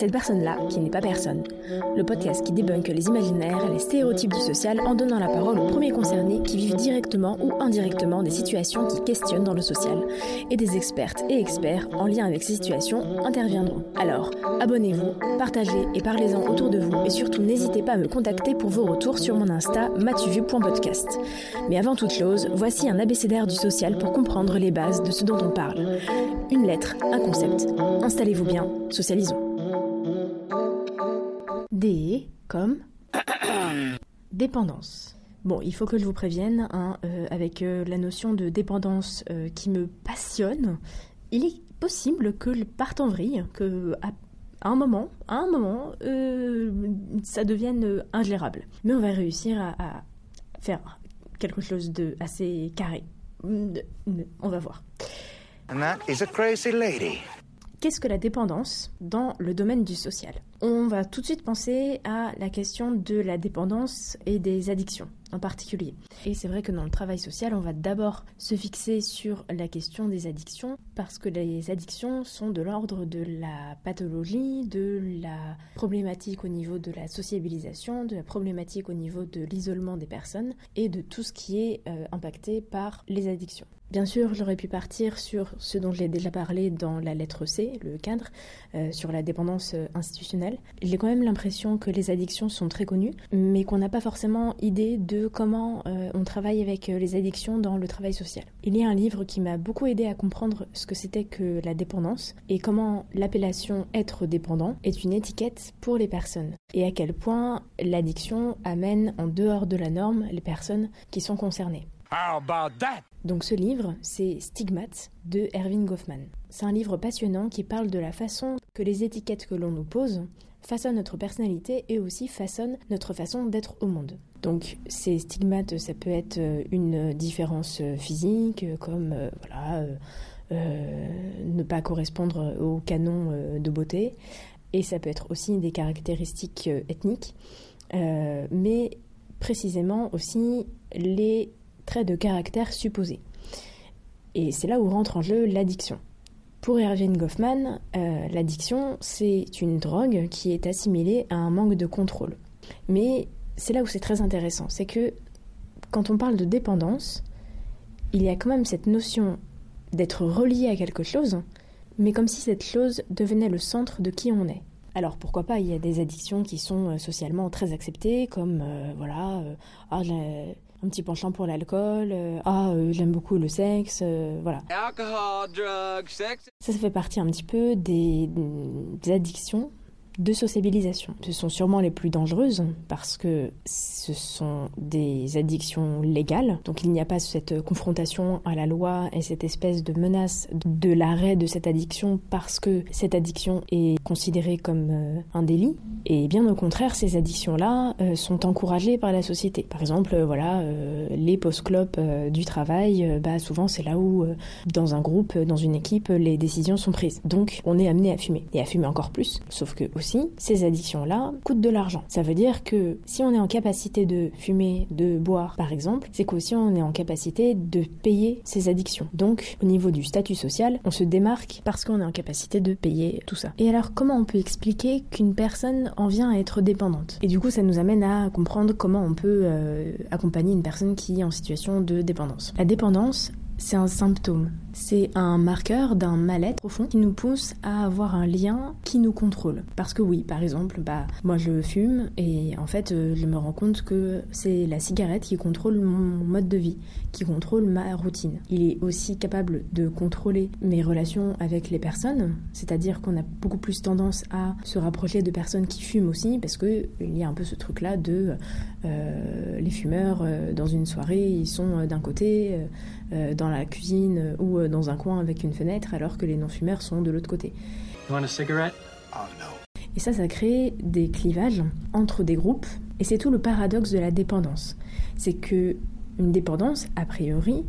Cette personne-là, qui n'est pas personne. Le podcast qui débunk les imaginaires les stéréotypes du social en donnant la parole aux premiers concernés qui vivent directement ou indirectement des situations qui questionnent dans le social. Et des expertes et experts en lien avec ces situations interviendront. Alors, abonnez-vous, partagez et parlez-en autour de vous et surtout n'hésitez pas à me contacter pour vos retours sur mon Insta matuvu.podcast. Mais avant toute chose, voici un abécédaire du social pour comprendre les bases de ce dont on parle. Une lettre, un concept. Installez-vous bien, socialisons. D comme dépendance. Bon, il faut que je vous prévienne, hein, euh, avec euh, la notion de dépendance euh, qui me passionne, il est possible que je parte en vrille, que à, à un moment, à un moment, ça devienne ingérable. Mais on va réussir à, à faire quelque chose de assez carré. On va voir. And that is a crazy lady. Qu'est-ce que la dépendance dans le domaine du social? On va tout de suite penser à la question de la dépendance et des addictions en particulier. Et c'est vrai que dans le travail social, on va d'abord se fixer sur la question des addictions parce que les addictions sont de l'ordre de la pathologie, de la problématique au niveau de la sociabilisation, de la problématique au niveau de l'isolement des personnes et de tout ce qui est euh, impacté par les addictions. Bien sûr, j'aurais pu partir sur ce dont j'ai déjà parlé dans la lettre C, le cadre, euh, sur la dépendance euh, J'ai quand même l'impression que les addictions sont très connues, mais qu'on n'a pas forcément idée de comment euh, on travaille avec euh, les addictions dans le travail social. Il y a un livre qui m'a beaucoup aidé à comprendre ce que c'était que la dépendance et comment l'appellation être dépendant est une étiquette pour les personnes et à quel point l'addiction amène en dehors de la norme les personnes qui sont concernées. Donc ce livre, c'est Stigmates de Erwin Goffman. C'est un livre passionnant qui parle de la façon que les étiquettes que l'on nous pose façonnent notre personnalité et aussi façonnent notre façon d'être au monde. Donc ces stigmates, ça peut être euh, une différence euh, physique, euh, comme voilà, ne pas correspondre au canon de beauté, et ça peut être aussi des caractéristiques ethniques, mais précisément aussi les de caractère supposés. Et c'est là où rentre en jeu l'addiction. Pour Erwin Goffman, euh, l'addiction, c'est une drogue qui est assimilée à un manque de contrôle. Mais c'est là où c'est très intéressant, c'est que quand on parle de dépendance, il y a quand même cette notion d'être relié à quelque chose, mais comme si cette chose devenait le centre de qui on est. Alors pourquoi pas, il y a des addictions qui sont euh, socialement très acceptées, comme euh, voilà, ah, un petit penchant pour l'alcool, euh, ah euh, j'aime beaucoup le sexe, euh, voilà. Alcohol, drugs, sex. Ça, ça fait partie un petit peu des, des addictions de sociabilisation. Ce sont sûrement les plus dangereuses parce que ce sont des addictions légales. Donc il n'y a pas cette confrontation à la loi et cette espèce de menace de l'arrêt de cette addiction parce que cette addiction est considérée comme euh, un délit. Et bien au contraire, ces addictions-là euh, sont encouragées par la société. Par exemple, euh, voilà, les post-clopes du travail, bah, souvent c'est là où, dans un groupe, dans une équipe, les décisions sont prises. Donc on est amené à fumer. Et à fumer encore plus. Sauf que aussi, ces addictions-là coûtent de l'argent. Ça veut dire que si on est en capacité de fumer, de boire, par exemple, c'est qu'aussi on est en capacité de payer ces addictions. Donc, au niveau du statut social, on se démarque parce qu'on est en capacité de payer tout ça. Et alors, comment on peut expliquer qu'une personne en vient à être dépendante? Et du coup, ça nous amène à comprendre comment on peut euh, accompagner une personne qui est en situation de dépendance. La dépendance, c'est un symptôme C'est un marqueur d'un mal-être profond qui nous pousse à avoir un lien qui nous contrôle. Parce que oui, par exemple, bah, moi je fume et en fait euh, je me rends compte que c'est la cigarette qui contrôle mon mode de vie, qui contrôle ma routine. Il est aussi capable de contrôler mes relations avec les personnes, c'est-à-dire qu'on a beaucoup plus tendance à se rapprocher de personnes qui fument aussi, parce que il y a un peu ce truc-là de euh, les fumeurs euh, dans une soirée, ils sont d'un côté dans la cuisine ou dans un coin avec une fenêtre, alors que les non-fumeurs sont de l'autre côté. You want a cigarette? Oh no. Et ça, ça crée des clivages entre des groupes. Et c'est tout le paradoxe de la dépendance. C'est que une dépendance, a priori,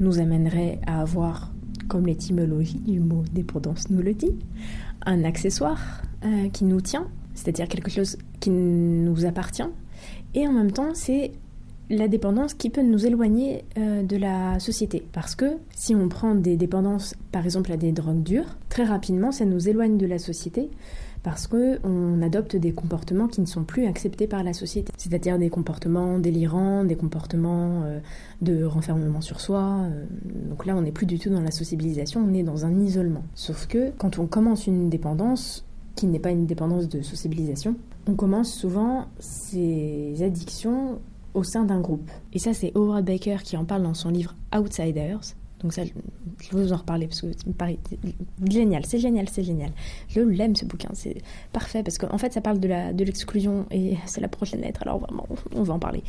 nous amènerait à avoir, comme l'étymologie du mot dépendance nous le dit, un accessoire euh, qui nous tient, c'est-à-dire quelque chose qui nous appartient. Et en même temps, c'est la dépendance qui peut nous éloigner euh, de la société. Parce que si on prend des dépendances, par exemple à des drogues dures, très rapidement, ça nous éloigne de la société parce qu'on adopte des comportements qui ne sont plus acceptés par la société. C'est-à-dire des comportements délirants, des comportements euh, de renfermement sur soi. Euh. donc là, on n'est plus du tout dans la sociabilisation, on est dans un isolement. Sauf que quand on commence une dépendance, qui n'est pas une dépendance de sociabilisation, on commence souvent ces addictions au sein d'un groupe. Et ça, c'est Howard Baker qui en parle dans son livre Outsiders. Donc ça, je vais vous en reparler parce que ça génial, c'est génial, c'est génial. Je l'aime ce bouquin, c'est parfait parce qu'en fait ça parle de la de l'exclusion et c'est la prochaine lettre, alors vraiment on va en parler.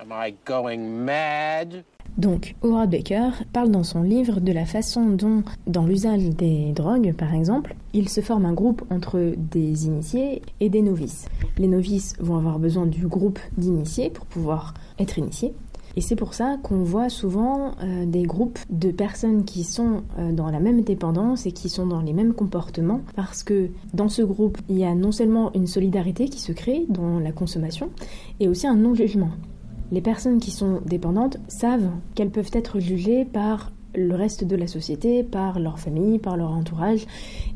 Am I going mad? Donc, Howard Baker parle dans son livre de la façon dont, dans l'usage des drogues par exemple, il se forme un groupe entre des initiés et des novices. Les novices vont avoir besoin du groupe d'initiés pour pouvoir être initiés, et c'est pour ça qu'on voit souvent euh, des groupes de personnes qui sont euh, dans la même dépendance et qui sont dans les mêmes comportements, parce que dans ce groupe, il y a non seulement une solidarité qui se crée dans la consommation, et aussi un non-jugement. Les personnes qui sont dépendantes savent qu'elles peuvent être jugées par le reste de la société, par leur famille, par leur entourage.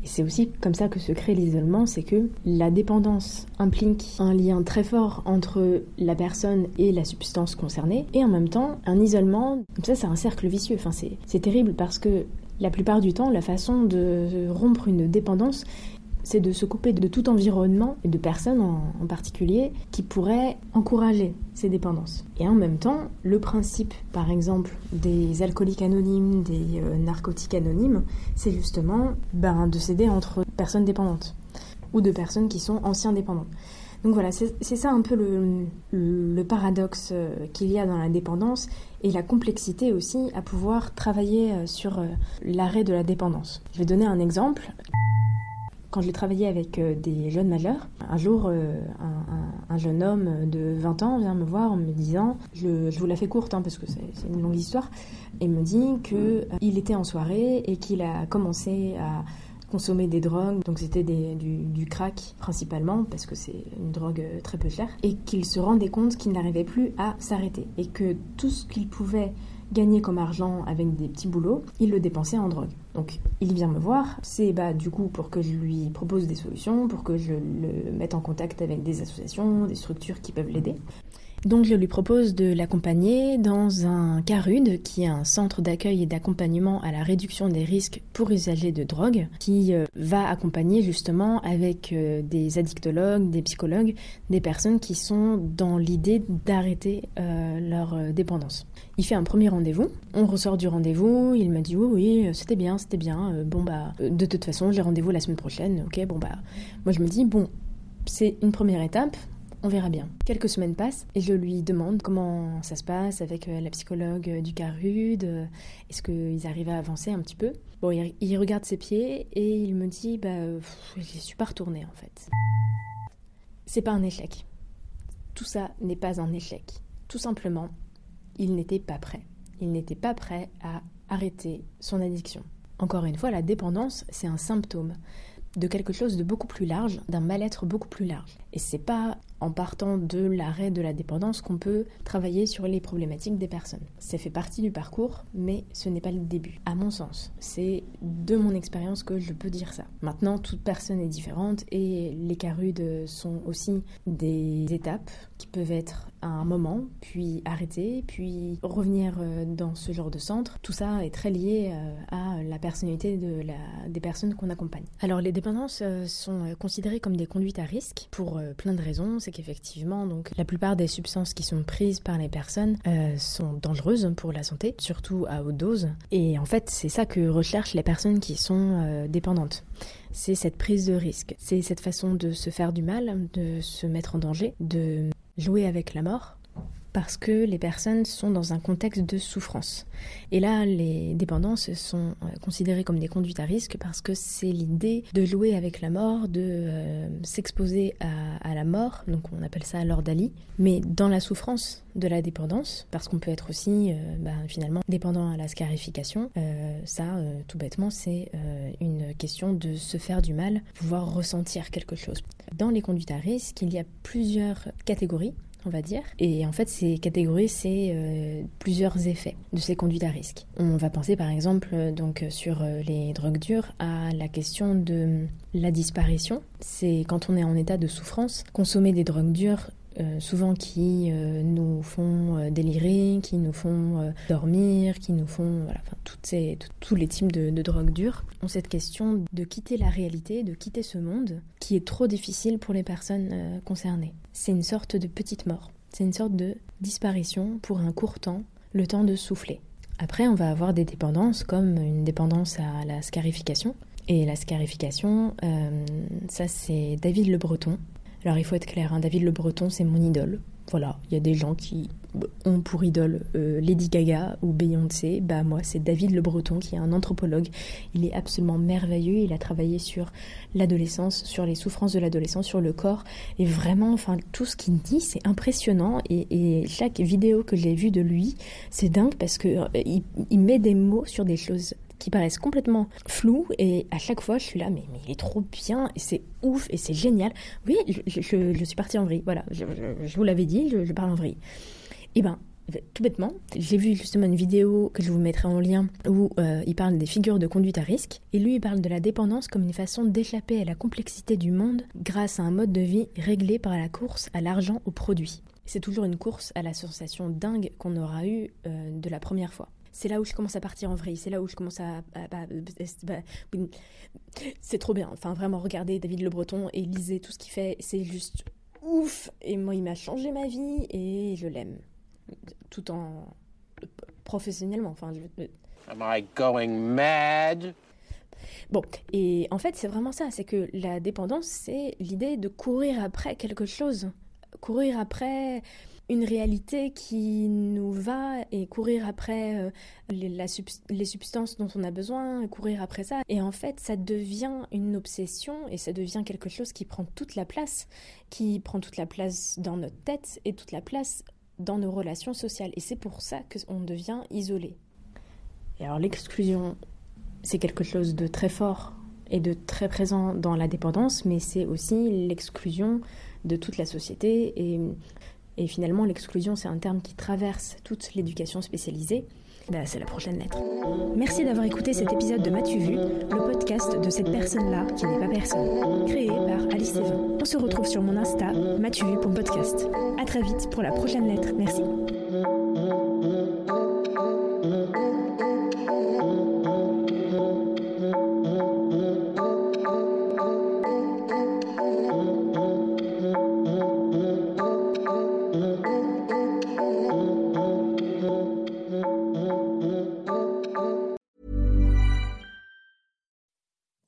Et c'est aussi comme ça que se crée l'isolement, c'est que la dépendance implique un lien très fort entre la personne et la substance concernée, et en même temps un isolement. Ça, c'est un cercle vicieux. Enfin, c'est terrible parce que la plupart du temps, la façon de rompre une dépendance, c'est de se couper de tout environnement et de personnes en, particulier qui pourraient encourager ces dépendances. Et en même temps, le principe, par exemple, des alcooliques anonymes, des euh, narcotiques anonymes, c'est justement ben, de s'aider entre personnes dépendantes ou de personnes qui sont anciens dépendants. Donc voilà, c'est ça un peu le, le paradoxe euh, qu'il y a dans la dépendance et la complexité aussi à pouvoir travailler euh, sur l'arrêt de la dépendance. Je vais donner un exemple quand j'ai travaillé avec euh, des jeunes majeurs, un jour, euh, un, jeune homme de 20 ans vient me voir en me disant, je, vous la fais courte hein, parce que c'est une longue histoire, et me dit qu'il euh, était en soirée et qu'il a commencé à consommer des drogues, donc c'était du, crack principalement, parce que c'est une drogue très peu chère, et qu'il se rendait compte qu'il n'arrivait plus à s'arrêter, et que tout ce qu'il pouvait gagner comme argent avec des petits boulots, il le dépensait en drogue. Donc il vient me voir, c'est bah, du coup pour que je lui propose des solutions, pour que je le mette en contact avec des associations, des structures qui peuvent l'aider. Donc je lui propose de l'accompagner dans un CARUD, qui est un centre d'accueil et d'accompagnement à la réduction des risques pour usagers de drogue, qui euh, va accompagner justement avec euh, des addictologues, des psychologues, des personnes qui sont dans l'idée d'arrêter euh, leur dépendance. Il fait un premier rendez-vous, on ressort du rendez-vous, il me dit oui oui c'était bien, c'était bien, bon bah de toute façon j'ai rendez-vous la semaine prochaine, ok bon bah. Moi je me dis bon c'est une première étape, on verra bien. Quelques semaines passent et je lui demande comment ça se passe avec euh, la psychologue euh, du CARUD. Euh, est-ce qu'ils arrivent à avancer un petit peu? Bon, il regarde ses pieds et il me dit Bah, je suis pas retournée en fait. C'est pas un échec. Tout ça n'est pas un échec. Tout simplement, il n'était pas prêt. Il n'était pas prêt à arrêter son addiction. Encore une fois, la dépendance, c'est un symptôme de quelque chose de beaucoup plus large, d'un mal-être beaucoup plus large. Et c'est pas en partant de l'arrêt de la dépendance qu'on peut travailler sur les problématiques des personnes. Ça fait partie du parcours, mais ce n'est pas le début, à mon sens. C'est de mon expérience que je peux dire ça. Maintenant, toute personne est différente et les carudes sont aussi des étapes qui peuvent être à un moment, puis arrêter, puis revenir euh, dans ce genre de centre. Tout ça est très lié euh, à la personnalité de la, des personnes qu'on accompagne. Alors les dépendances euh, sont considérées comme des conduites à risque pour plein de raisons. C'est qu'effectivement, donc la plupart des substances qui sont prises par les personnes sont dangereuses pour la santé, surtout à haute dose. Et en fait, c'est ça que recherchent les personnes qui sont dépendantes c'est cette prise de risque, c'est cette façon de se faire du mal, de se mettre en danger, de jouer avec la mort parce que les personnes sont dans un contexte de souffrance. Et là, les dépendances sont euh, considérées comme des conduites à risque parce que c'est l'idée de jouer avec la mort, de euh, s'exposer à, la mort, donc on appelle ça l'ordalie, mais dans la souffrance de la dépendance, parce qu'on peut être aussi euh, bah, finalement dépendant à la scarification. ça, tout bêtement, c'est une question de se faire du mal, pouvoir ressentir quelque chose. Dans les conduites à risque, il y a plusieurs catégories on va dire. Et en fait, ces catégories, c'est euh, plusieurs effets de ces conduites à risque. On va penser par exemple euh, donc sur euh, les drogues dures à la question de la disparition. C'est quand on est en état de souffrance, consommer des drogues dures souvent qui nous font délirer, qui nous font dormir, qui nous font voilà, toutes ces, tous les types de, de drogues dures ont cette question de quitter la réalité, de quitter ce monde qui est trop difficile pour les personnes concernées c'est une sorte de petite mort. C'est une sorte de disparition pour un court temps, le temps de souffler. Après, on va avoir des dépendances comme une dépendance à la scarification. Et la scarification, euh, ça c'est David Le Breton. Alors il faut être clair, hein, David Le Breton c'est mon idole. Voilà, il y a des gens qui ont pour idole euh, Lady Gaga ou Beyoncé, bah moi c'est David Le Breton qui est un anthropologue. Il est absolument merveilleux. Il a travaillé sur l'adolescence, sur les souffrances de l'adolescence, sur le corps et vraiment, enfin tout ce qu'il dit c'est impressionnant et, chaque vidéo que j'ai vue de lui c'est dingue parce que euh, il, met des mots sur des choses qui paraissent complètement floues et à chaque fois je suis là mais, il est trop bien et c'est ouf et c'est génial. Oui, je, suis partie en vrille, voilà, je, vous l'avais dit, je, parle en vrille. Eh ben, tout bêtement, j'ai vu justement une vidéo que je vous mettrai en lien où euh, il parle des figures de conduite à risque et lui il parle de la dépendance comme une façon d'échapper à la complexité du monde grâce à un mode de vie réglé par la course à l'argent, au produit. C'est toujours une course à la sensation dingue qu'on aura eue euh, de la première fois. C'est là où je commence à partir en vrille, c'est là où je commence à... c'est trop bien, enfin vraiment regardez David Le Breton et lisez tout ce qu'il fait, c'est juste ouf et moi il m'a changé ma vie et je l'aime tout en professionnellement. Enfin, je... Am I going mad? Bon, et en fait, c'est vraiment ça, c'est que la dépendance, c'est l'idée de courir après quelque chose, courir après une réalité qui nous va et courir après euh, les, substances dont on a besoin, courir après ça. Et en fait, ça devient une obsession et ça devient quelque chose qui prend toute la place, qui prend toute la place dans notre tête et toute la place dans nos relations sociales. Et c'est pour ça qu'on devient isolé. Et alors l'exclusion, c'est quelque chose de très fort et de très présent dans la dépendance, mais c'est aussi l'exclusion de toute la société. Et finalement, l'exclusion, c'est un terme qui traverse toute l'éducation spécialisée. Bah, c'est la prochaine lettre. Merci d'avoir écouté cet épisode de M'as-tu vu, le podcast de cette personne-là qui n'est pas personne, créé par Alice Steven. On se retrouve sur mon Insta, M'as-tu vu pour podcast. À très vite pour la prochaine lettre. Merci.